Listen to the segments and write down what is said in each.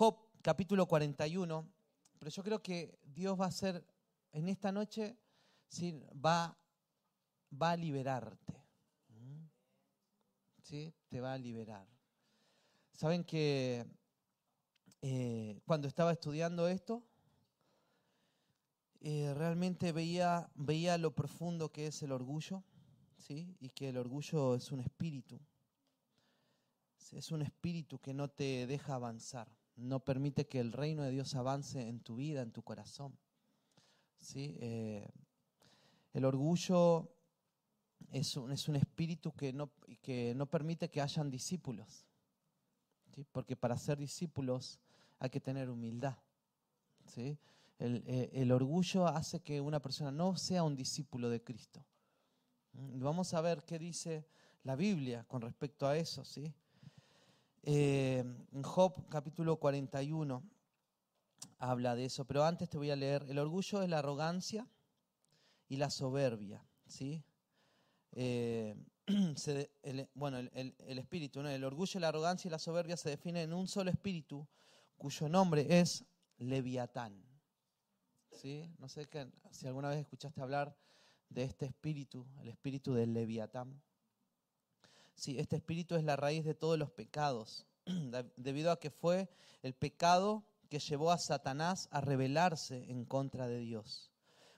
Job capítulo 41, pero yo creo que Dios va a hacer en esta noche, va, va a liberarte. ¿Sí? Te va a liberar. Saben que eh, cuando estaba estudiando esto, eh, realmente veía, veía lo profundo que es el orgullo, ¿sí? y que el orgullo es un espíritu. Es un espíritu que no te deja avanzar, no permite que el reino de Dios avance en tu vida, en tu corazón. ¿sí? Eh, el orgullo es un, es un espíritu que no, que no, permite que hayan discípulos, ¿sí? porque para ser discípulos hay que tener humildad. ¿sí? Eh, el, orgullo hace que una persona no sea un discípulo de Cristo. Vamos a ver qué dice la Biblia con respecto a eso. ¿sí? Eh, en Job capítulo 41 habla de eso, pero antes te voy a leer. El orgullo es la arrogancia y la soberbia. ¿sí? Eh, bueno, el, espíritu, el orgullo, la arrogancia y la soberbia se definen en un solo espíritu cuyo nombre es Leviatán. No sé si alguna vez escuchaste hablar de este espíritu, el espíritu del Leviatán. Sí, este espíritu es la raíz de todos los pecados, debido a que fue el pecado que llevó a Satanás a rebelarse en contra de Dios.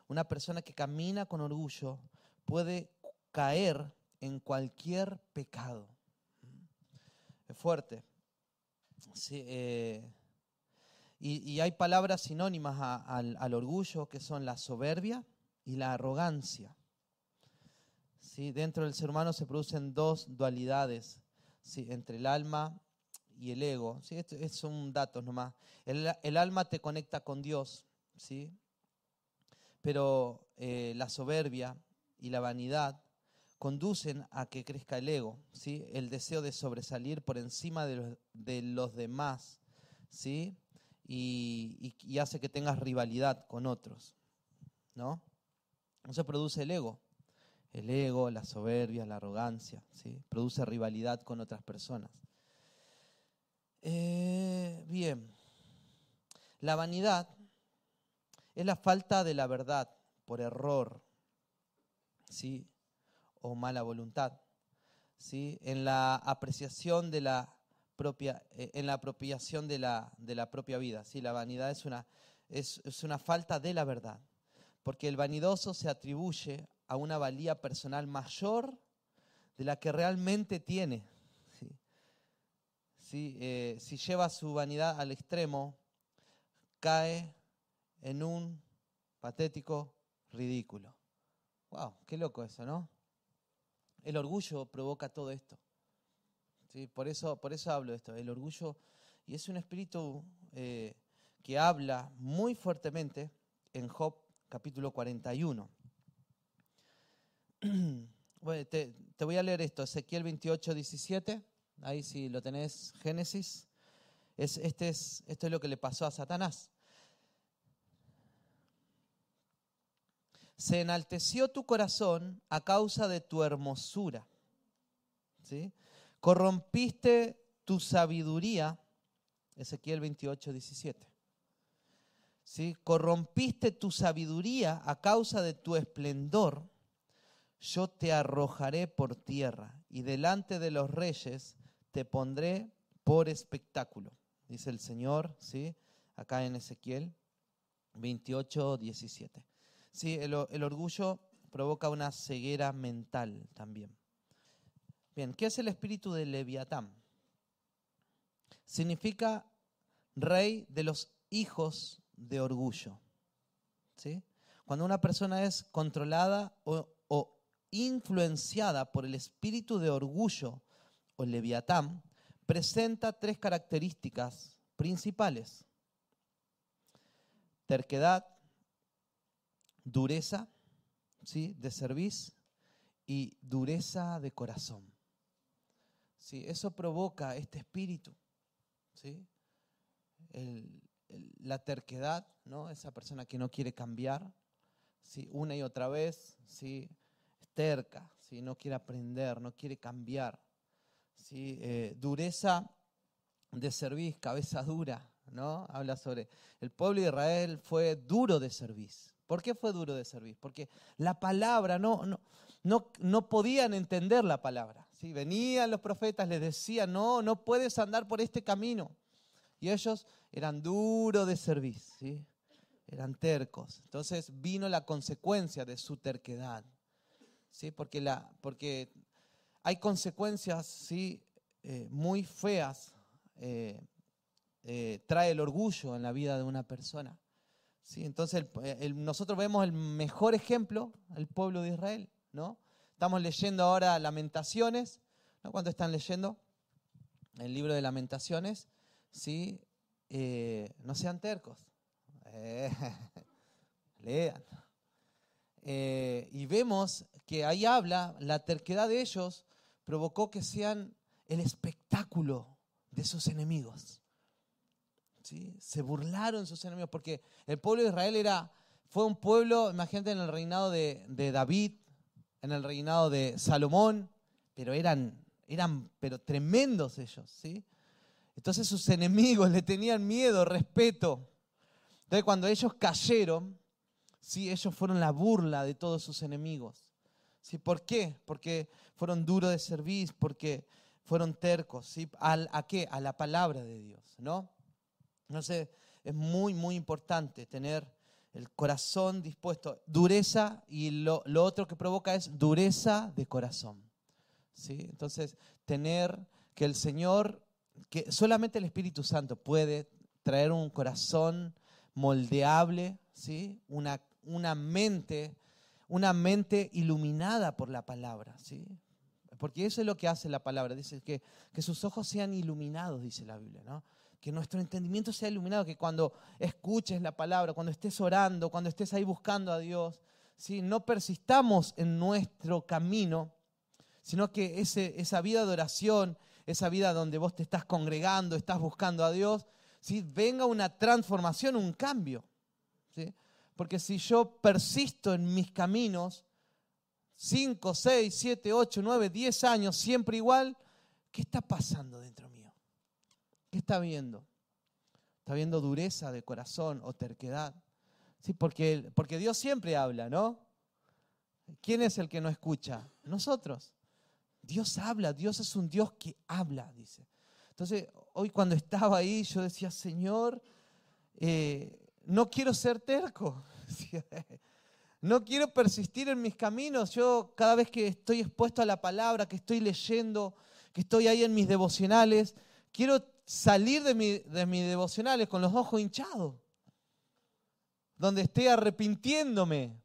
Una persona que camina con orgullo puede caer en cualquier pecado. Es fuerte. Sí, eh, y, hay palabras sinónimas al, orgullo que son la soberbia y la arrogancia. ¿Sí? Dentro del ser humano se producen dos dualidades ¿sí? entre el alma y el ego. ¿sí? Estos son datos nomás. El, alma te conecta con Dios, ¿sí? pero eh, la soberbia y la vanidad conducen a que crezca el ego, ¿sí? el deseo de sobresalir por encima de los, de los demás. ¿sí? y, hace que tengas rivalidad con otros. ¿No? Eso produce el ego. El ego, la soberbia, la arrogancia, ¿sí? produce rivalidad con otras personas. Eh, bien, la vanidad es la falta de la verdad por error, ¿sí? o mala voluntad, ¿sí? en la apreciación de la propia, eh, en la apropiación de la, de la propia vida. ¿sí? La vanidad es una, es, es una falta de la verdad, porque el vanidoso se atribuye a una valía personal mayor de la que realmente tiene. ¿sí? Eh, si lleva su vanidad al extremo, cae en un patético ridículo. ¡Wow! ¡Qué loco eso, ¿no? El orgullo provoca todo esto. Por, eso, por eso hablo de esto, el orgullo, y es un espíritu eh, que habla muy fuertemente en Job capítulo 41. Bueno, te, voy a leer esto, Ezequiel 28, 17, ahí si lo tenés, Génesis. Es, este es, esto es lo que le pasó a Satanás. Se enalteció tu corazón a causa de tu hermosura. ¿sí? Corrompiste tu sabiduría, Ezequiel 28, 17. ¿Sí? Corrompiste tu sabiduría a causa de tu esplendor, yo te arrojaré por tierra y delante de los reyes te pondré por espectáculo, dice el Señor, ¿sí? acá en Ezequiel 28, 17. ¿Sí? el, el orgullo provoca una ceguera mental también. Bien, ¿qué es el espíritu de Leviatán? Significa rey de los hijos de orgullo. ¿Sí? Cuando una persona es controlada o, influenciada por el espíritu de orgullo o Leviatán, presenta tres características principales. Terquedad, dureza ¿sí? de servicio y dureza de corazón. ¿sí? Eso provoca este espíritu, ¿sí? la terquedad, ¿no? esa persona que no quiere cambiar, ¿sí? una y otra vez, ¿sí? Terca, ¿sí? no quiere aprender, no quiere cambiar. ¿sí? Eh, dureza de servir, cabeza dura, ¿no? Habla sobre el pueblo de Israel fue duro de servir. ¿Por qué fue duro de servir? Porque la palabra no, no, no, no podían entender la palabra. ¿sí? Venían los profetas, les decían, no, no puedes andar por este camino. Y ellos eran duros de servir, ¿sí? eran tercos. Entonces vino la consecuencia de su terquedad. ¿Sí? Porque, la, porque hay consecuencias ¿sí? Eh, muy feas. Eh, eh, trae el orgullo en la vida de una persona. ¿sí? Entonces nosotros vemos el mejor ejemplo, el pueblo de Israel. ¿no? Estamos leyendo ahora Lamentaciones. ¿no? ¿Cuánto están leyendo? El libro de Lamentaciones. ¿sí? no sean tercos. lean. y vemos que ahí habla, la terquedad de ellos provocó que sean el espectáculo de sus enemigos. ¿Sí? Se burlaron sus enemigos porque el pueblo de Israel era, fue un pueblo, imagínate, en el reinado de, David, en el reinado de Salomón, pero eran, eran pero tremendos ellos. ¿sí? Entonces sus enemigos le tenían miedo, respeto. Entonces cuando ellos cayeron, ¿sí? ellos fueron la burla de todos sus enemigos. ¿Sí? ¿Por qué? Porque fueron duros de servir, porque fueron tercos. ¿sí? ¿A qué? A la palabra de Dios, ¿no? Entonces, es muy, muy importante tener el corazón dispuesto. Dureza y lo, otro que provoca es dureza de corazón. ¿sí? Entonces, tener que el Señor, que solamente el Espíritu Santo puede traer un corazón moldeable, ¿sí? una, una mente una mente iluminada por la palabra, ¿sí? Porque eso es lo que hace la palabra, dice que, que sus ojos sean iluminados, dice la Biblia, ¿no? Que nuestro entendimiento sea iluminado, que cuando escuches la palabra, cuando estés orando, cuando estés ahí buscando a Dios, ¿sí? no persistamos en nuestro camino, sino que ese, esa vida de oración, esa vida donde vos te estás congregando, estás buscando a Dios, ¿sí? venga una transformación, un cambio. ¿sí? Porque si yo persisto en mis caminos, 5, 6, 7, 8, 9, 10 años, siempre igual, ¿qué está pasando dentro mío? ¿Qué está viendo? ¿Está viendo dureza de corazón o terquedad? Sí, porque, porque Dios siempre habla, ¿no? ¿Quién es el que no escucha? Nosotros. Dios habla, Dios es un Dios que habla, dice. Entonces, hoy cuando estaba ahí, yo decía, Señor, eh, no quiero ser terco. No quiero persistir en mis caminos. Yo cada vez que estoy expuesto a la palabra, que estoy leyendo, que estoy ahí en mis devocionales, quiero salir de, mis devocionales con los ojos hinchados. Donde esté arrepintiéndome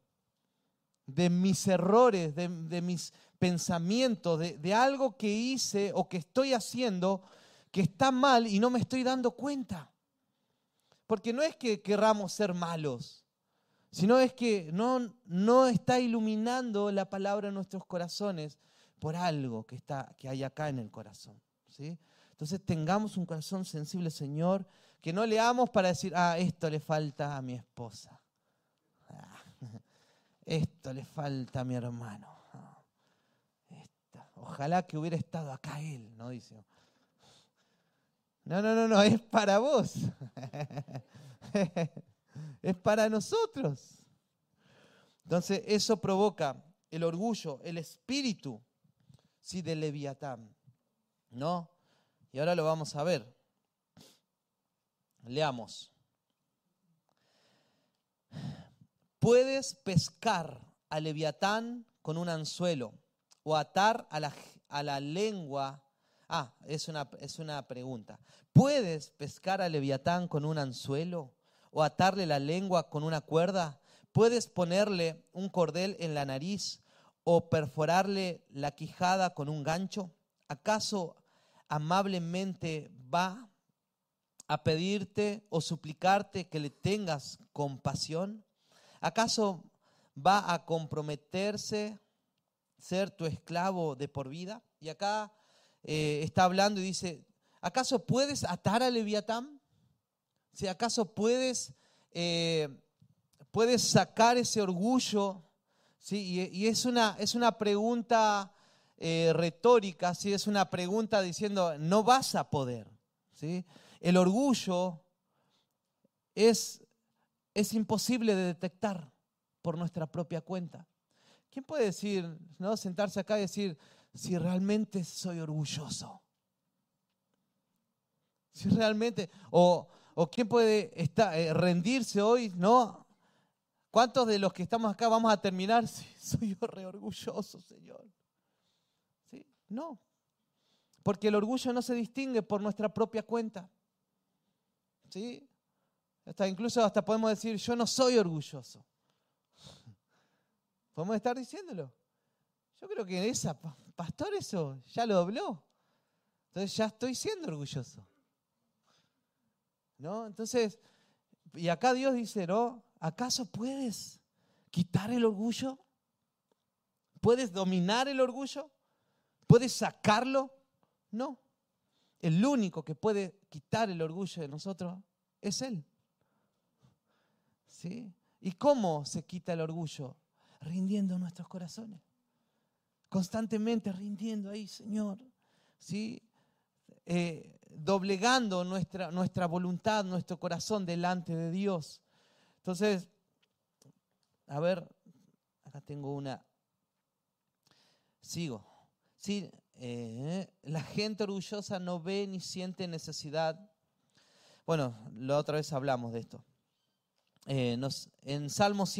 de mis errores, de, mis pensamientos, de, de algo que hice o que estoy haciendo que está mal y no me estoy dando cuenta. Porque no es que querramos ser malos, sino es que no, no está iluminando la palabra en nuestros corazones por algo que, está, que hay acá en el corazón. ¿sí? Entonces tengamos un corazón sensible, Señor, que no leamos para decir, ah, esto le falta a mi esposa. Ah, esto le falta a mi hermano. Ah, ojalá que hubiera estado acá él, ¿no? Dice. No, no, no, no, es para vos. es para nosotros. Entonces, eso provoca el orgullo, el espíritu sí, de Leviatán. ¿No? Y ahora lo vamos a ver. Leamos. Puedes pescar a Leviatán con un anzuelo o atar a la, a la lengua Ah, es una, es una pregunta. ¿Puedes pescar a Leviatán con un anzuelo o atarle la lengua con una cuerda? ¿Puedes ponerle un cordel en la nariz o perforarle la quijada con un gancho? ¿Acaso amablemente va a pedirte o suplicarte que le tengas compasión? ¿Acaso va a comprometerse ser tu esclavo de por vida? Y acá eh, está hablando y dice, ¿acaso puedes atar a Leviatán? Si ¿Acaso puedes, eh, puedes sacar ese orgullo? ¿Sí? Y, es, una, es una pregunta eh, retórica, ¿sí? es una pregunta diciendo, no vas a poder. ¿sí? El orgullo es, es imposible de detectar por nuestra propia cuenta. ¿Quién puede decir, no, sentarse acá y decir, si realmente soy orgulloso? Si realmente, o, o quién puede eh, rendirse hoy, ¿no? ¿Cuántos de los que estamos acá vamos a terminar? Sí, soy re orgulloso, Señor. ¿Sí? No. Porque el orgullo no se distingue por nuestra propia cuenta. ¿Sí? Hasta incluso hasta podemos decir, yo no soy orgulloso. Podemos estar diciéndolo. Yo creo que esa, pastor, eso ya lo dobló. Entonces ya estoy siendo orgulloso. ¿No? Entonces, y acá Dios dice, ¿no? ¿Acaso puedes quitar el orgullo? ¿Puedes dominar el orgullo? ¿Puedes sacarlo? No. El único que puede quitar el orgullo de nosotros es Él. ¿Sí? ¿Y cómo se quita el orgullo? Rindiendo nuestros corazones. Constantemente rindiendo ahí, Señor. ¿Sí? Eh, doblegando nuestra, nuestra voluntad, nuestro corazón delante de Dios. Entonces, a ver, acá tengo una. Sigo. Sí, eh, la gente orgullosa no ve ni siente necesidad. Bueno, la otra vez hablamos de esto. Eh, en Salmos,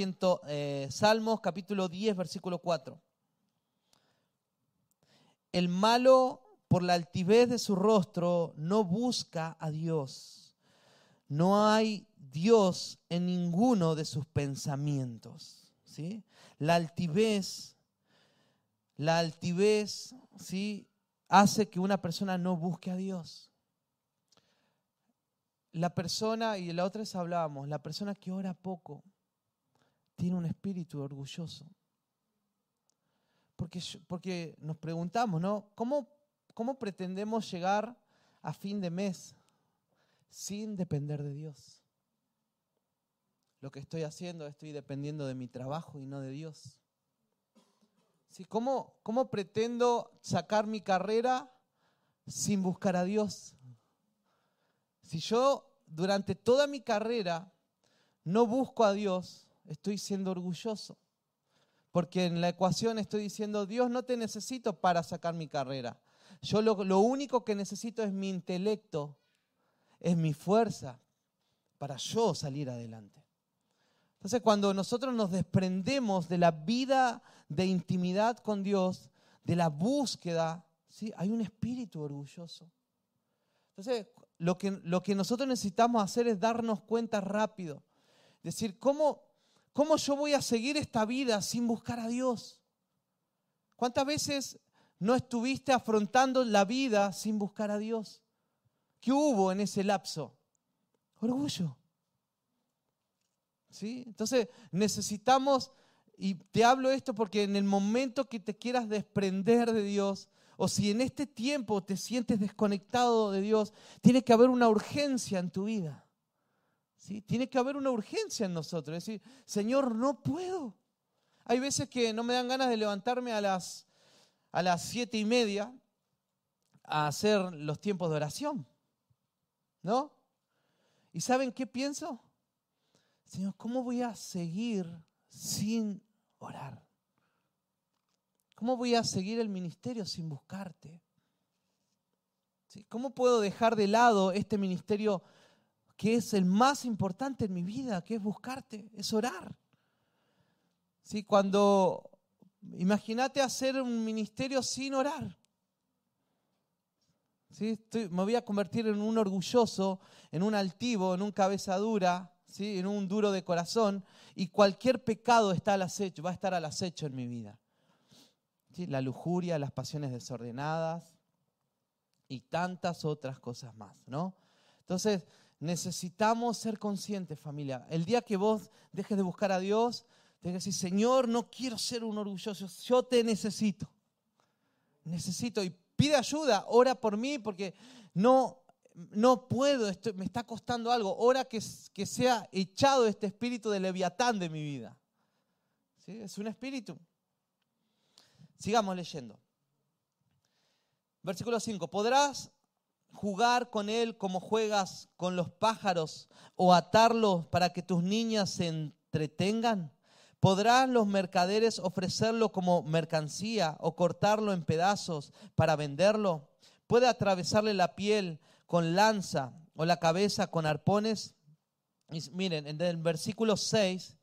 eh, Salmos capítulo 10, versículo 4. El malo por la altivez de su rostro no busca a Dios. No hay Dios en ninguno de sus pensamientos. ¿sí? La altivez, la altivez ¿sí? hace que una persona no busque a Dios. La persona, y la otra vez hablábamos, la persona que ora poco tiene un espíritu orgulloso. Porque, porque nos preguntamos, ¿no? ¿Cómo, ¿Cómo pretendemos llegar a fin de mes sin depender de Dios? lo que estoy haciendo, estoy dependiendo de mi trabajo y no de Dios. ¿Cómo, ¿Cómo pretendo sacar mi carrera sin buscar a Dios? Si yo durante toda mi carrera no busco a Dios, estoy siendo orgulloso. Porque en la ecuación estoy diciendo, Dios no te necesito para sacar mi carrera. Yo lo, lo único que necesito es mi intelecto, es mi fuerza para yo salir adelante. Entonces, cuando nosotros nos desprendemos de la vida de intimidad con Dios, de la búsqueda, ¿sí? hay un espíritu orgulloso. Entonces, lo que, lo que nosotros necesitamos hacer es darnos cuenta rápido. Decir, ¿cómo, ¿cómo yo voy a seguir esta vida sin buscar a Dios? ¿Cuántas veces no estuviste afrontando la vida sin buscar a Dios? ¿Qué hubo en ese lapso? Orgullo. Entonces necesitamos, y te hablo esto porque en el momento que te quieras desprender de Dios, o si en este tiempo te sientes desconectado de Dios, tiene que haber una urgencia en tu vida. ¿sí? Tiene que haber una urgencia en nosotros. Es decir, Señor, no puedo. Hay veces que no me dan ganas de levantarme a las, a las siete y media a hacer los tiempos de oración. ¿No? ¿Y saben qué pienso? Señor, ¿cómo voy a seguir sin orar? ¿Cómo voy a seguir el ministerio sin buscarte? ¿Cómo puedo dejar de lado este ministerio que es el más importante en mi vida, que es buscarte, es orar? ¿Sí? Cuando, imagínate hacer un ministerio sin orar. ¿Sí? me voy a convertir en un orgulloso, en un altivo, en un cabeza dura, en un duro de corazón, y cualquier pecado está al acecho, va a estar al acecho en mi vida. La lujuria, las pasiones desordenadas y tantas otras cosas más, ¿no? Entonces, necesitamos ser conscientes, familia. El día que vos dejes de buscar a Dios, te que decir, Señor, no quiero ser un orgulloso, yo te necesito. Necesito y pide ayuda, ora por mí, porque no no puedo, me está costando algo. Ora que, que sea echado este espíritu de leviatán de mi vida. ¿Sí? Es un espíritu. Sigamos leyendo. Versículo 5. Podrás jugar con él como juegas con los pájaros o atarlo para que tus niñas se entretengan? ¿Podrán los mercaderes ofrecerlo como mercancía o cortarlo en pedazos para venderlo? ¿Puede atravesarle la piel con lanza o la cabeza con arpones? miren, en el versículo 6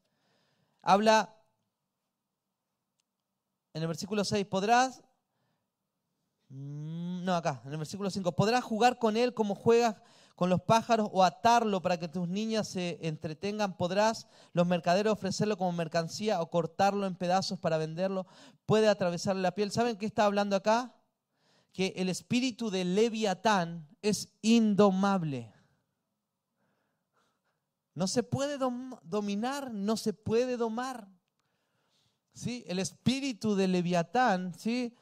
habla, en el versículo 6, podrás, mm, no acá, en el versículo 5, podrás jugar con él como juegas con los pájaros o atarlo para que tus niñas se entretengan. Podrás los mercaderes ofrecerlo como mercancía o cortarlo en pedazos para venderlo. Puede atravesarle la piel. ¿Saben qué está hablando acá? Que el espíritu de Leviatán es indomable. No se puede dominar, no se puede domar. ¿Sí? El espíritu de Leviatán ¿sí?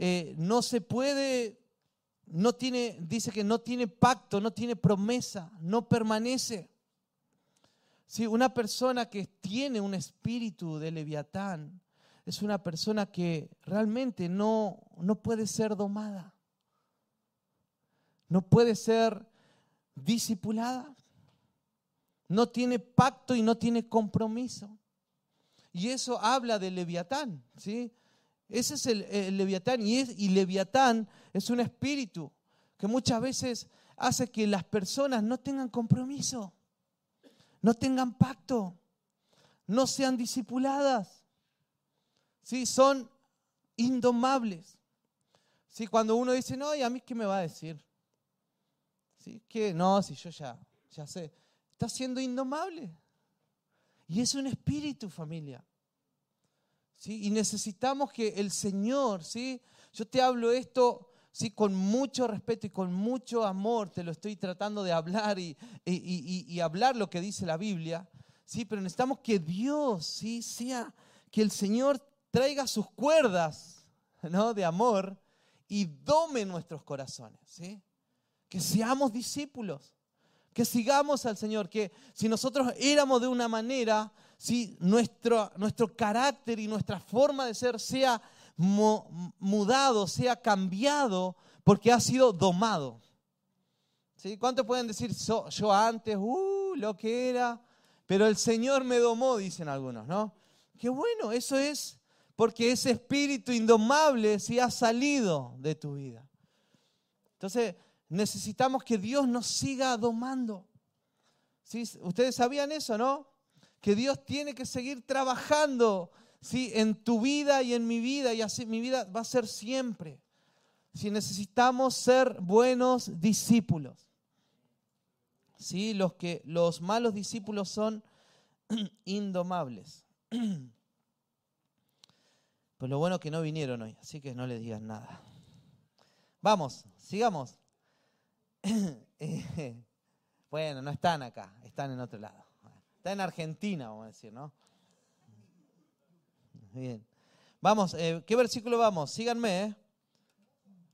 Eh, no se puede, no tiene, dice que no tiene pacto, no tiene promesa, no permanece. ¿Sí? Una persona que tiene un espíritu de Leviatán es una persona que realmente no, no puede ser domada, no puede ser discipulada no tiene pacto y no tiene compromiso. Y eso habla de Leviatán, ¿sí? Ese es el, Leviatán y, es, y Leviatán es un espíritu que muchas veces hace que las personas no tengan compromiso, no tengan pacto, no sean discipuladas, ¿sí? Son indomables. ¿Sí? Cuando uno dice, no, ¿y a mí qué me va a decir? ¿Sí? Que no, si yo ya, ya sé está siendo indomable. Y es un espíritu, familia. ¿Sí? Y necesitamos que el Señor, ¿sí? yo te hablo esto ¿sí? con mucho respeto y con mucho amor, te lo estoy tratando de hablar y, y, hablar lo que dice la Biblia, ¿sí? pero necesitamos que Dios ¿sí? sea, que el Señor traiga sus cuerdas ¿no? de amor y dome nuestros corazones, ¿sí? que seamos discípulos que sigamos al Señor, que si nosotros éramos de una manera, si nuestro, nuestro carácter y nuestra forma de ser sea mudado, sea cambiado, porque ha sido domado. ¿Sí? ¿Cuántos pueden decir, yo antes, uh, lo que era, pero el Señor me domó, dicen algunos, ¿no? Qué bueno, eso es porque ese espíritu indomable sí ha salido de tu vida. Entonces, necesitamos que Dios nos siga domando. ¿Sí? Ustedes sabían eso, ¿no? Que Dios tiene que seguir trabajando ¿sí? en tu vida y en mi vida, y así mi vida va a ser siempre. Si necesitamos ser buenos discípulos. ¿Sí? Los, que, los malos discípulos son indomables. Pues lo bueno que no vinieron hoy, así que no les digan nada. Vamos, sigamos. Eh, bueno, no están acá, están en otro lado. Están en Argentina, vamos a decir, ¿no? Bien. Vamos, eh, ¿qué versículo vamos? Síganme, ¿eh?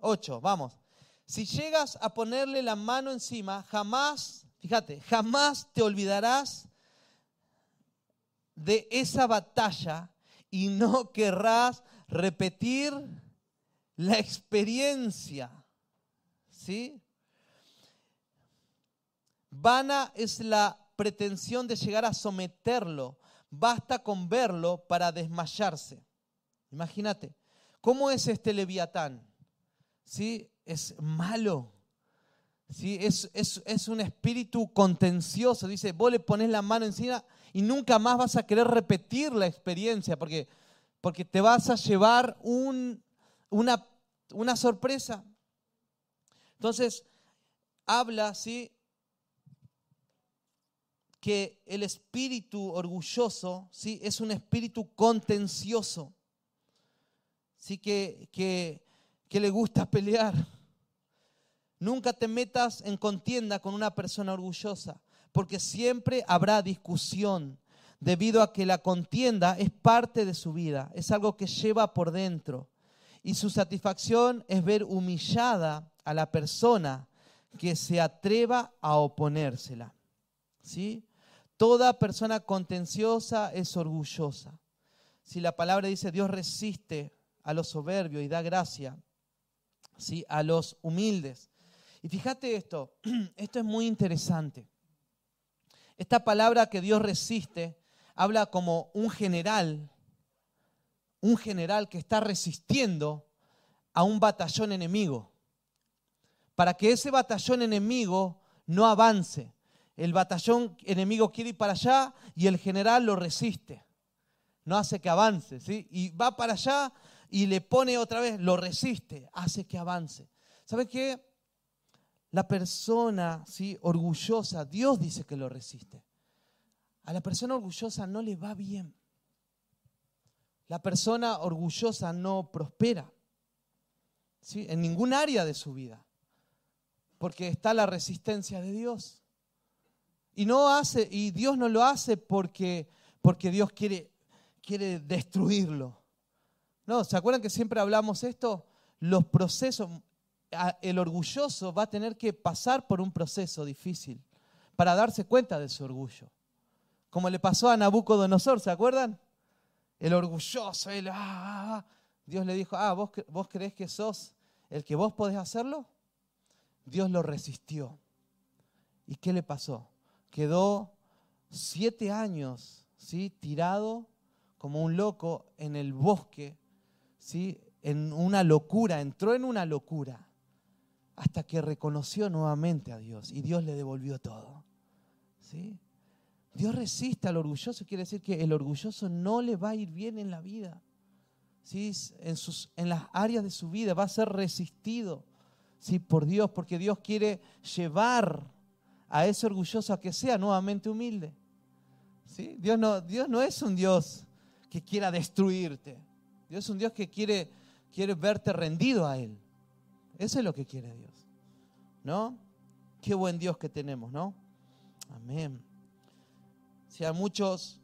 8, vamos. Si llegas a ponerle la mano encima, jamás, fíjate, jamás te olvidarás de esa batalla y no querrás repetir la experiencia. ¿Sí? Vana es la pretensión de llegar a someterlo. Basta con verlo para desmayarse. Imagínate, ¿cómo es este leviatán? ¿Sí? Es malo. ¿Sí? Es, es, un espíritu contencioso. Dice, vos le pones la mano encima y nunca más vas a querer repetir la experiencia porque, porque te vas a llevar un, una, una sorpresa. Entonces, habla, ¿sí? Que el espíritu orgulloso ¿sí? es un espíritu contencioso, ¿sí? que, que, que le gusta pelear. Nunca te metas en contienda con una persona orgullosa, porque siempre habrá discusión, debido a que la contienda es parte de su vida, es algo que lleva por dentro. Y su satisfacción es ver humillada a la persona que se atreva a oponérsela. ¿Sí? Toda persona contenciosa es orgullosa. Si la palabra dice Dios resiste a los soberbios y da gracia ¿sí? a los humildes. Y fíjate esto, esto es muy interesante. Esta palabra que Dios resiste habla como un general, un general que está resistiendo a un batallón enemigo, para que ese batallón enemigo no avance. El batallón enemigo quiere ir para allá y el general lo resiste, no hace que avance, ¿sí? Y va para allá y le pone otra vez, lo resiste, hace que avance. ¿Saben qué? La persona ¿sí? orgullosa, Dios dice que lo resiste. A la persona orgullosa no le va bien. La persona orgullosa no prospera ¿sí? en ningún área de su vida, porque está la resistencia de Dios. Y, no hace, y Dios no lo hace porque, porque Dios quiere, quiere destruirlo. No, ¿se acuerdan que siempre hablamos esto? Los procesos, el orgulloso va a tener que pasar por un proceso difícil para darse cuenta de su orgullo. Como le pasó a Nabucodonosor, ¿se acuerdan? El orgulloso, él, ah, ah, ah. Dios le dijo, ah, ¿vos, ¿vos creés que sos el que vos podés hacerlo? Dios lo resistió. ¿Y qué le pasó? Quedó siete años ¿sí? tirado como un loco en el bosque, ¿sí? en una locura, entró en una locura hasta que reconoció nuevamente a Dios y Dios le devolvió todo. ¿Sí? Dios resiste al orgulloso, quiere decir que el orgulloso no le va a ir bien en la vida. ¿Sí? En, sus, en las áreas de su vida va a ser resistido ¿sí? por Dios, porque Dios quiere llevar a ese orgulloso a que sea nuevamente humilde. ¿Sí? Dios, no, Dios no es un Dios que quiera destruirte. Dios es un Dios que quiere, quiere verte rendido a Él. Eso es lo que quiere Dios. ¿No? Qué buen Dios que tenemos, ¿no? Amén. Si a muchos,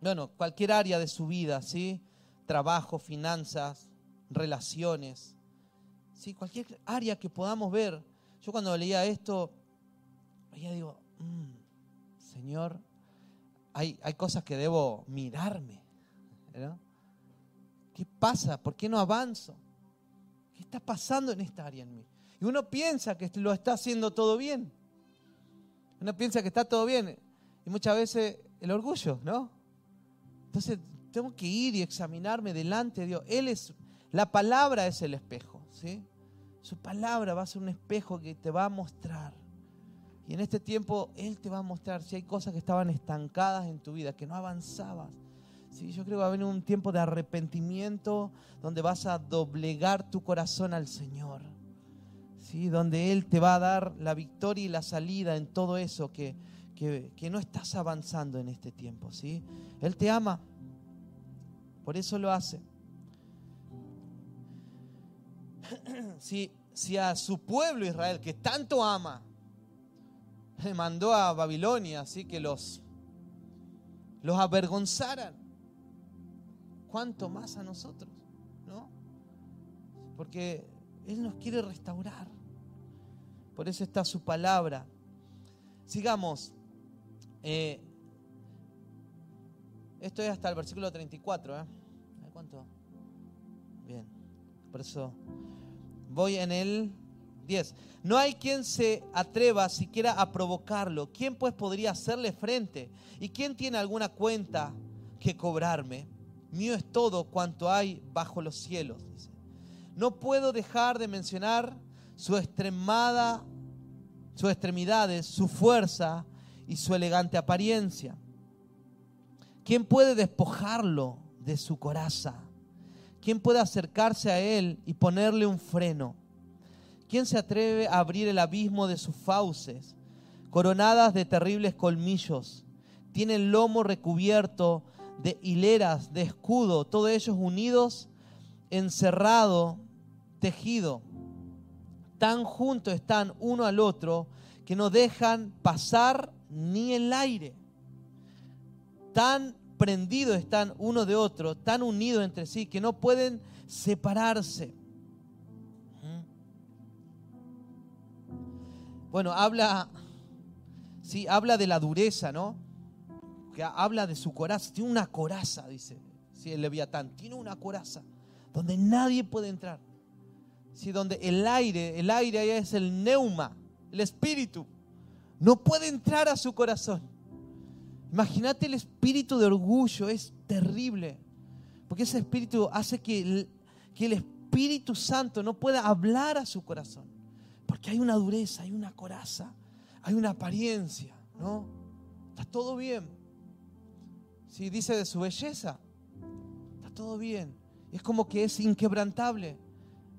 bueno, cualquier área de su vida, ¿sí? Trabajo, finanzas, relaciones, ¿sí? Cualquier área que podamos ver. Yo cuando leía esto, ya digo, mm, Señor, hay, hay cosas que debo mirarme. ¿Qué pasa? ¿Por qué no avanzo? ¿Qué está pasando en esta área en mí? Y uno piensa que lo está haciendo todo bien. Uno piensa que está todo bien. Y muchas veces el orgullo, ¿no? Entonces tengo que ir y examinarme delante de Dios. Él es, la palabra es el espejo, ¿sí? Su palabra va a ser un espejo que te va a mostrar. Y en este tiempo Él te va a mostrar si hay cosas que estaban estancadas en tu vida, que no avanzabas Sí, yo creo que va a venir un tiempo de arrepentimiento donde vas a doblegar tu corazón al Señor. ¿sí? Donde Él te va a dar la victoria y la salida en todo eso que, que, no estás avanzando en este tiempo. ¿sí? Él te ama. Por eso lo hace. Si, si a su pueblo Israel, que tanto ama, mandó a Babilonia, así que los, los avergonzaran cuánto más a nosotros, ¿no? Porque Él nos quiere restaurar. Por eso está su palabra. Sigamos. Eh, esto es hasta el versículo 34. ¿eh? ¿Cuánto? Bien. Por eso voy en el 10. No hay quien se atreva siquiera a provocarlo. ¿Quién pues podría hacerle frente? ¿Y quién tiene alguna cuenta que cobrarme? mío es todo cuanto hay bajo los cielos. No puedo dejar de mencionar su extremada, sus extremidades, su fuerza y su elegante apariencia. ¿Quién puede despojarlo de su coraza? ¿Quién puede acercarse a él y ponerle un freno? ¿Quién se atreve a abrir el abismo de sus fauces? Coronadas de terribles colmillos, tiene el lomo recubierto de hileras, de escudo, todos ellos unidos, encerrado, tejido. Tan juntos están uno al otro que no dejan pasar ni el aire. Tan prendidos están uno de otro, tan unidos entre sí, que no pueden separarse. Bueno, habla, sí, habla de la dureza, ¿no? habla de su coraza. Tiene una coraza, dice sí, el Leviatán. Tiene una coraza donde nadie puede entrar. ¿sí? donde el aire, el aire es el neuma, el espíritu, no puede entrar a su corazón. Imagínate el espíritu de orgullo, es terrible, porque ese espíritu hace que el, que el Espíritu Santo no pueda hablar a su corazón, porque hay una dureza, hay una coraza, hay una apariencia, ¿no? Está todo bien. Si dice de su belleza, está todo bien. Es como que es inquebrantable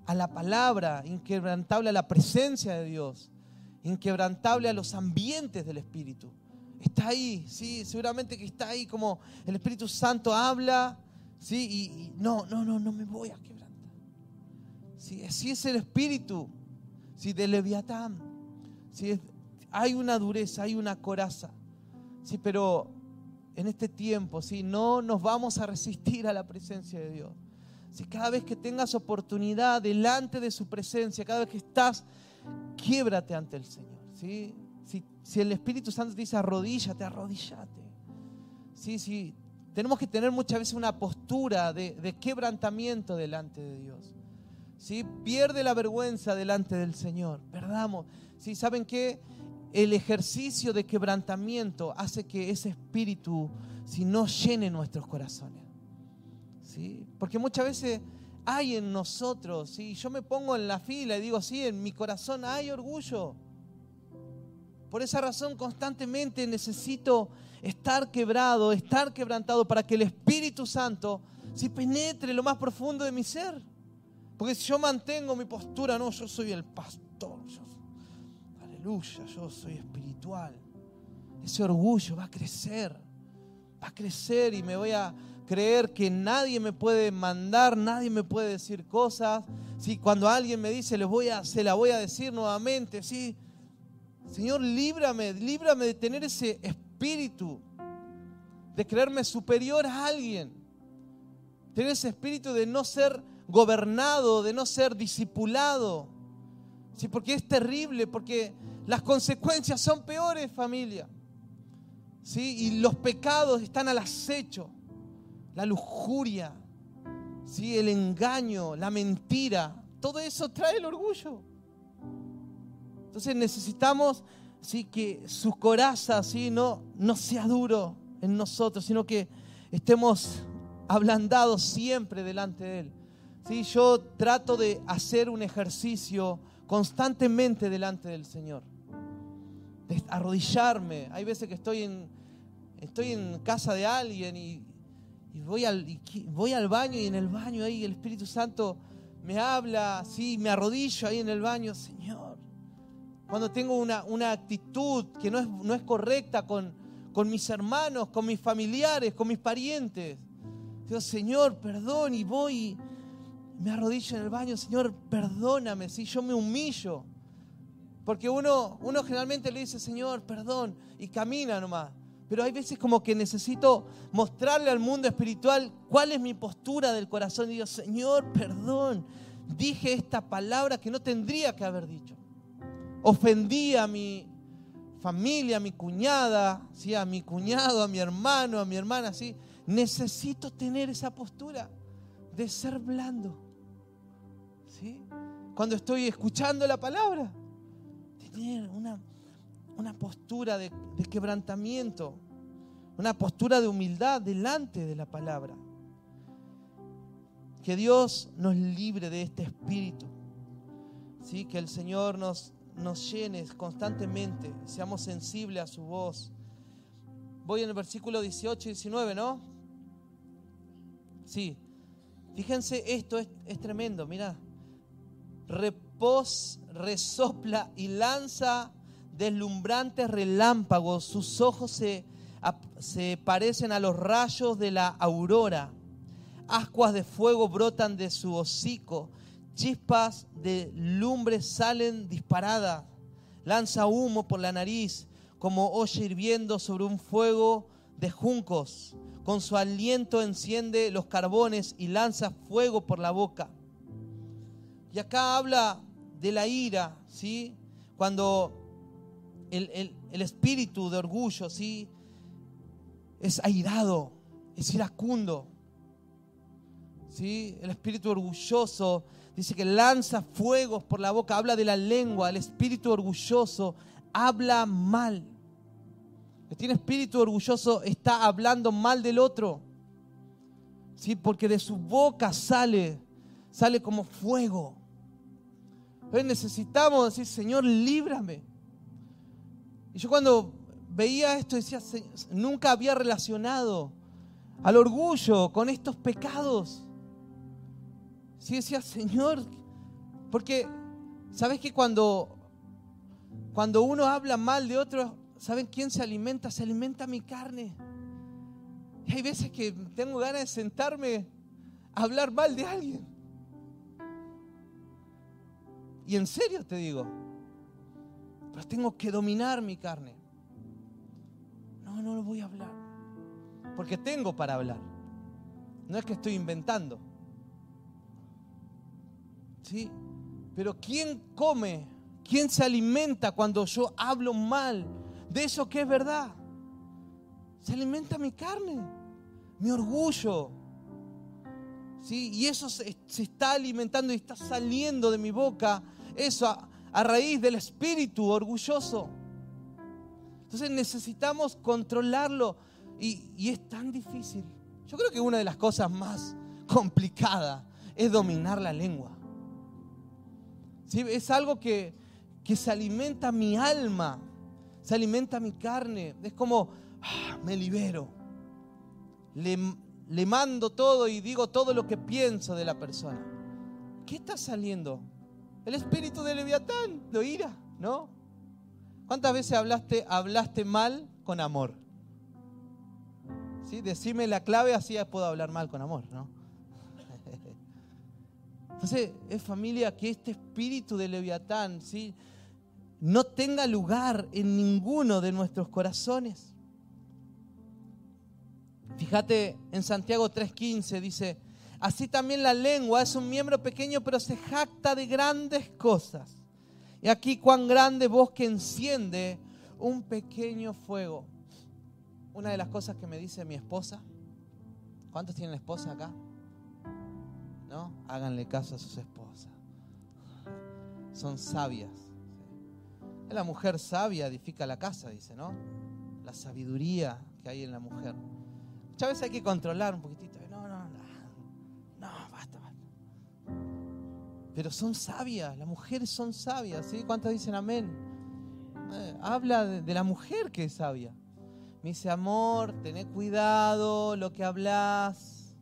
a la palabra, inquebrantable a la presencia de Dios, inquebrantable a los ambientes del Espíritu. Está ahí, sí, seguramente que está ahí como el Espíritu Santo habla, sí, y, no, no, no, no me voy a quebrantar. Sí, así es el Espíritu, sí, de Leviatán. Sí, hay una dureza, hay una coraza, sí, pero en este tiempo, sí, no nos vamos a resistir a la presencia de Dios. Si cada vez que tengas oportunidad delante de su presencia, cada vez que estás, quiebrate ante el Señor. ¿sí? Si, el Espíritu Santo dice arrodíllate, arrodíllate. ¿sí? Sí, tenemos que tener muchas veces una postura de, quebrantamiento delante de Dios. ¿Sí? Pierde la vergüenza delante del Señor. Perdamos. ¿sí? ¿Saben qué? El ejercicio de quebrantamiento hace que ese espíritu si no llene nuestros corazones. Porque muchas veces hay en nosotros, ¿sí? yo me pongo en la fila y digo, sí, en mi corazón hay orgullo. Por esa razón constantemente necesito estar quebrado, estar quebrantado para que el Espíritu Santo si penetre lo más profundo de mi ser. Porque si yo mantengo mi postura, no, yo soy el pastor, aleluya, yo soy espiritual. Ese orgullo va a crecer, va a crecer y me voy a creer que nadie me puede mandar, nadie me puede decir cosas. Si cuando alguien me dice, les voy a, se la voy a decir nuevamente, sí. Señor, líbrame, líbrame de tener ese espíritu, de creerme superior a alguien. Tener ese espíritu de no ser gobernado, de no ser discipulado. Sí, porque es terrible, porque las consecuencias son peores, familia. ¿Sí? Y los pecados están al acecho la lujuria, ¿sí? el engaño, la mentira, todo eso trae el orgullo. Entonces necesitamos ¿sí? que su coraza ¿sí? no, no sea duro en nosotros, sino que estemos ablandados siempre delante de Él. ¿Sí? Yo trato de hacer un ejercicio constantemente delante del Señor, de arrodillarme. Hay veces que estoy en, estoy en casa de alguien y, voy al, voy al baño y en el baño ahí el Espíritu Santo me habla, así, me arrodillo ahí en el baño, Señor. Cuando tengo una, una actitud que no es, no es correcta con, con mis hermanos, con mis familiares, con mis parientes. Digo, Señor, perdón, y voy, me arrodillo en el baño, Señor, perdóname, si yo me humillo. Porque uno, uno generalmente le dice, Señor, perdón, y camina nomás pero hay veces como que necesito mostrarle al mundo espiritual cuál es mi postura del corazón. Y digo, Señor, perdón, dije esta palabra que no tendría que haber dicho. Ofendí a mi familia, a mi cuñada, ¿sí? a mi cuñado, a mi hermano, a mi hermana. ¿sí? Necesito tener esa postura de ser blando. Cuando estoy escuchando la palabra, tener una una postura de, quebrantamiento, una postura de humildad delante de la palabra. Que Dios nos libre de este espíritu. ¿sí? Que el Señor nos, nos llene constantemente, seamos sensibles a su voz. Voy en el versículo 18 y 19, ¿no? Sí. Fíjense, esto es, es tremendo, mira. Repos, resopla y lanza deslumbrantes relámpagos, sus ojos se, se parecen a los rayos de la aurora, ascuas de fuego brotan de su hocico, chispas de lumbre salen disparadas, lanza humo por la nariz, como olla hirviendo sobre un fuego de juncos. Con su aliento enciende los carbones y lanza fuego por la boca. Y acá habla de la ira, ¿sí? Cuando el, espíritu de orgullo, ¿sí? Es airado, es iracundo. ¿Sí? El espíritu orgulloso dice que lanza fuegos por la boca, habla de la lengua. El espíritu orgulloso habla mal. El tiene espíritu orgulloso está hablando mal del otro. ¿Sí? Porque de su boca sale, sale como fuego. Entonces necesitamos decir, Señor, líbrame. Y yo cuando veía esto decía, nunca había relacionado al orgullo con estos pecados. Sí decía, Señor, porque sabes que cuando, cuando uno habla mal de otro, ¿saben quién se alimenta? Se alimenta mi carne. Y hay veces que tengo ganas de sentarme a hablar mal de alguien. Y en serio te digo, pero tengo que dominar mi carne. No, no lo voy a hablar. Porque tengo para hablar. No es que estoy inventando. ¿Sí? Pero ¿quién come? ¿Quién se alimenta cuando yo hablo mal de eso que es verdad? Se alimenta mi carne, mi orgullo. ¿Sí? Y eso se, está alimentando y está saliendo de mi boca. Eso a, raíz del espíritu orgulloso. Entonces necesitamos controlarlo y, y, es tan difícil. Yo creo que una de las cosas más complicadas es dominar la lengua. Es algo que, se alimenta mi alma, se alimenta mi carne. Es como, ah, me libero. Le, le mando todo y digo todo lo que pienso de la persona. ¿Qué está saliendo? El espíritu de Leviatán, de ira, ¿no? ¿Cuántas veces hablaste, hablaste mal con amor? ¿Sí? Decime la clave, así puedo hablar mal con amor, ¿no? Entonces, es familia que este espíritu de Leviatán, ¿sí? No tenga lugar en ninguno de nuestros corazones. Fíjate en Santiago 3:15 dice, así también la lengua es un miembro pequeño pero se jacta de grandes cosas. Y aquí cuán grande bosque enciende un pequeño fuego. Una de las cosas que me dice mi esposa, ¿cuántos tienen esposa acá? ¿no? Háganle caso a sus esposas. Son sabias. La mujer sabia edifica la casa, dice, ¿no? La sabiduría que hay en la mujer. Muchas veces hay que controlar un poquitito. Pero son sabias, las mujeres son sabias, ¿sí? ¿Cuántas dicen amén? Eh, habla de, la mujer que es sabia. Me dice, amor, tené cuidado lo que hablas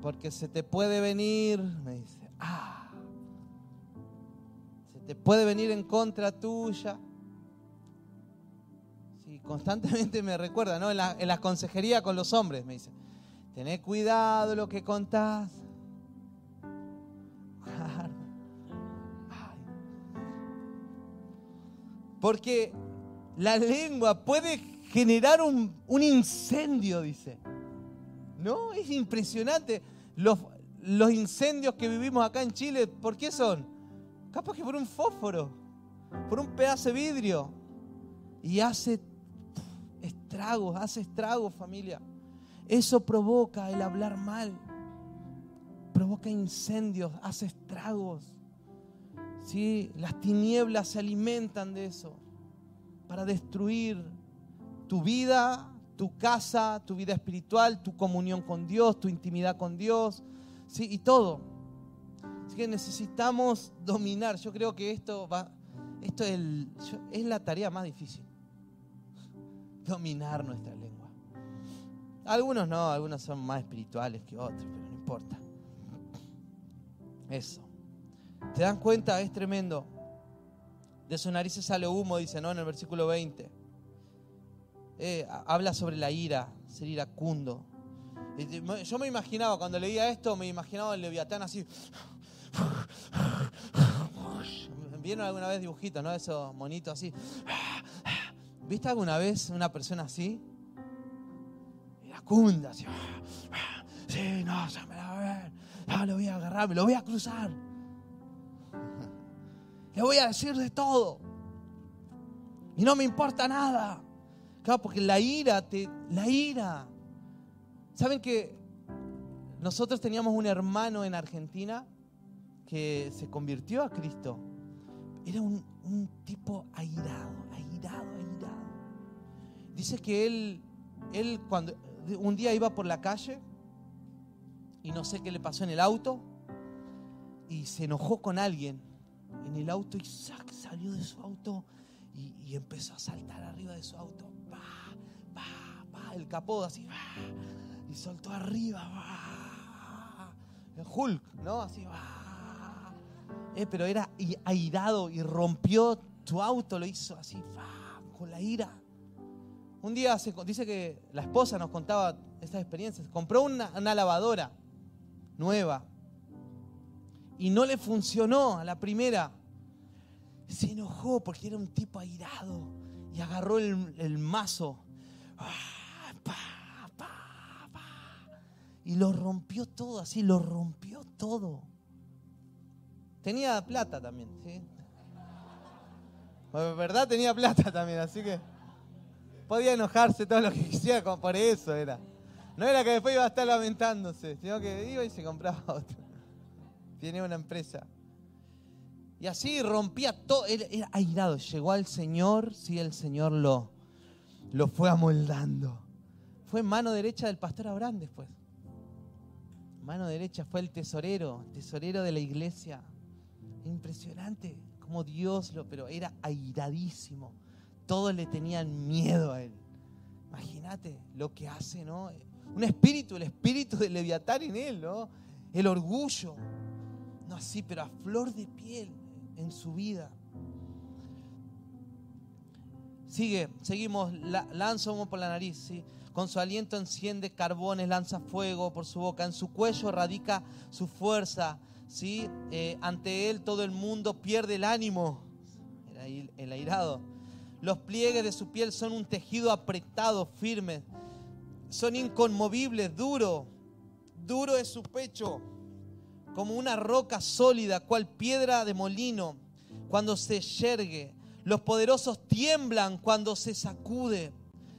porque se te puede venir, me dice, ah, se te puede venir en contra tuya. Sí, constantemente me recuerda, ¿no? En la, en la consejería con los hombres, me dice, tené cuidado lo que contás. Porque la lengua puede generar un, incendio, dice. No, es impresionante. Los, los incendios que vivimos acá en Chile, ¿por qué son? Capaz que por un fósforo, por un pedazo de vidrio. Y hace estragos, hace estragos familia. Eso provoca el hablar mal. Provoca incendios, hace estragos. ¿Sí? Las tinieblas se alimentan de eso para destruir tu vida, tu casa, tu vida espiritual, tu comunión con Dios, tu intimidad con Dios, ¿sí? y todo. Así que necesitamos dominar. Yo creo que esto va, esto es, es la tarea más difícil. Dominar nuestra lengua. Algunos no, algunos son más espirituales que otros, pero no importa. Eso. ¿Te dan cuenta? Es tremendo. De su narices sale humo, dice, ¿no? En el versículo 20. Eh, habla sobre la ira, ser iracundo. Yo me imaginaba, cuando leía esto, me imaginaba el leviatán así. ¿Vieron alguna vez dibujitos, no? Esos monitos así. ¿Viste alguna vez una persona así? Así. Sí, no, ya me la va a ver. No, lo voy a agarrar, me lo voy a cruzar. Le voy a decir de todo. Y no me importa nada porque la ira, te, la ira. ¿Saben que nosotros teníamos un hermano en Argentina que se convirtió a Cristo. Era un, un tipo airado, airado, airado. Dice que él, él cuando un día iba por la calle y no sé qué le pasó en el auto y se enojó con alguien en el auto y salió de su auto y, empezó a saltar arriba de su auto. el capó así, y soltó arriba. El Hulk, ¿no? Así, eh, pero era airado y rompió su auto, lo hizo así, con la ira. Un día dice que la esposa nos contaba estas experiencias. Compró una, lavadora nueva y no le funcionó a la primera se enojó porque era un tipo airado y agarró el, mazo y lo rompió todo, así lo rompió todo. Tenía plata también, ¿sí? verdad tenía plata también, así que podía enojarse todo lo que quisiera por eso era. No era que después iba a estar lamentándose, sino que iba y se compraba otro. Tiene una empresa. Y así rompía todo, era airado. Llegó al Señor, sí, el Señor lo, lo fue amoldando. Fue mano derecha del pastor Abraham después. Mano derecha fue el tesorero, tesorero de la iglesia. Impresionante como Dios lo, pero era airadísimo. Todos le tenían miedo a él. Imagínate lo que hace, ¿no? Un espíritu, el espíritu de Leviatán en él, ¿no? El orgullo. No así, pero a flor de piel en su vida. Sigue, seguimos, lanza humo por la nariz, ¿sí? con su aliento enciende carbones, lanza fuego por su boca, en su cuello radica su fuerza, ¿sí? Eh, ante él todo el mundo pierde el ánimo, el airado. Los pliegues de su piel son un tejido apretado, firme, son inconmovibles, duro, duro es su pecho como una roca sólida, cual piedra de molino, cuando se yergue. Los poderosos tiemblan cuando se sacude,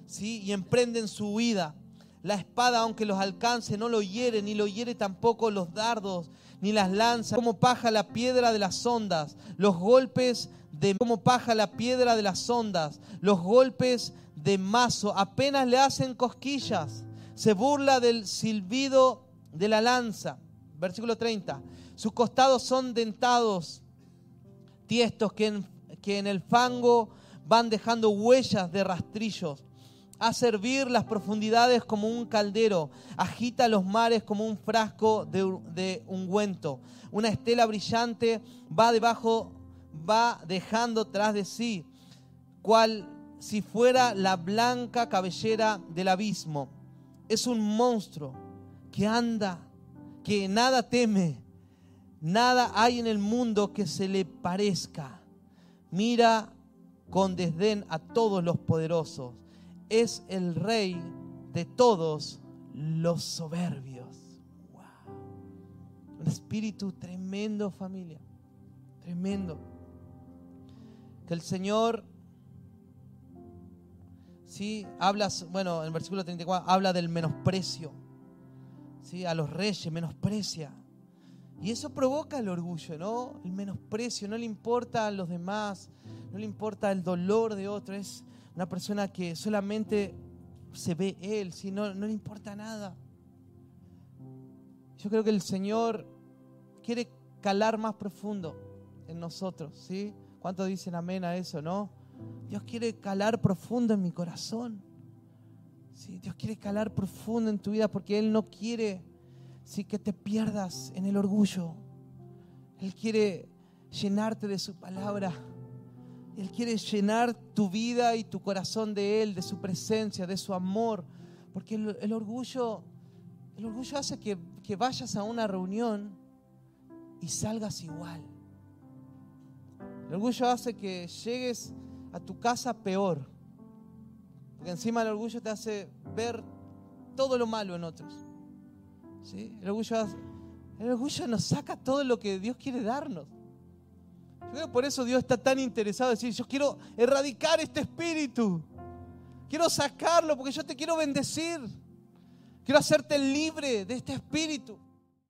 ¿sí? Y emprenden su huida. La espada, aunque los alcance, no lo hiere, ni lo hiere tampoco los dardos, ni las lanzas. Como paja la piedra de las ondas, los golpes de como paja la piedra de las ondas, los golpes de mazo apenas le hacen cosquillas. Se burla del silbido de la lanza versículo 30. Sus costados son dentados, tiestos que en, que en el fango van dejando huellas de rastrillos. A servir las profundidades como un caldero, agita los mares como un frasco de, de ungüento. Una estela brillante va debajo, va dejando tras de sí, cual si fuera la blanca cabellera del abismo. Es un monstruo que anda que nada teme, nada hay en el mundo que se le parezca. Mira con desdén a todos los poderosos. Es el rey de todos los soberbios. Un espíritu tremendo, familia. Tremendo. Que el Señor, sí, habla, bueno, en el versículo 34, habla del menosprecio a los reyes, menosprecia. Y eso provoca el orgullo, ¿no? El menosprecio, no le importa a los demás, no le importa el dolor de otro, es una persona que solamente se ve él, ¿sí? no, no le importa nada. Yo creo que el Señor quiere calar más profundo en nosotros, ¿sí? ¿Cuántos dicen amén a eso, no? Dios quiere calar profundo en mi corazón. Dios quiere calar profundo en tu vida porque Él no quiere sí, que te pierdas en el orgullo. Él quiere llenarte de su palabra. Él quiere llenar tu vida y tu corazón de Él, de su presencia, de su amor. Porque el, orgullo, el orgullo hace que, que vayas a una reunión y salgas igual. El orgullo hace que llegues a tu casa peor porque encima el orgullo te hace ver todo lo malo en otros. ¿Sí? El, orgullo, el orgullo nos saca todo lo que Dios quiere darnos. Creo por eso Dios está tan interesado en decir, yo quiero erradicar este espíritu. Quiero sacarlo porque yo te quiero bendecir. Quiero hacerte libre de este espíritu.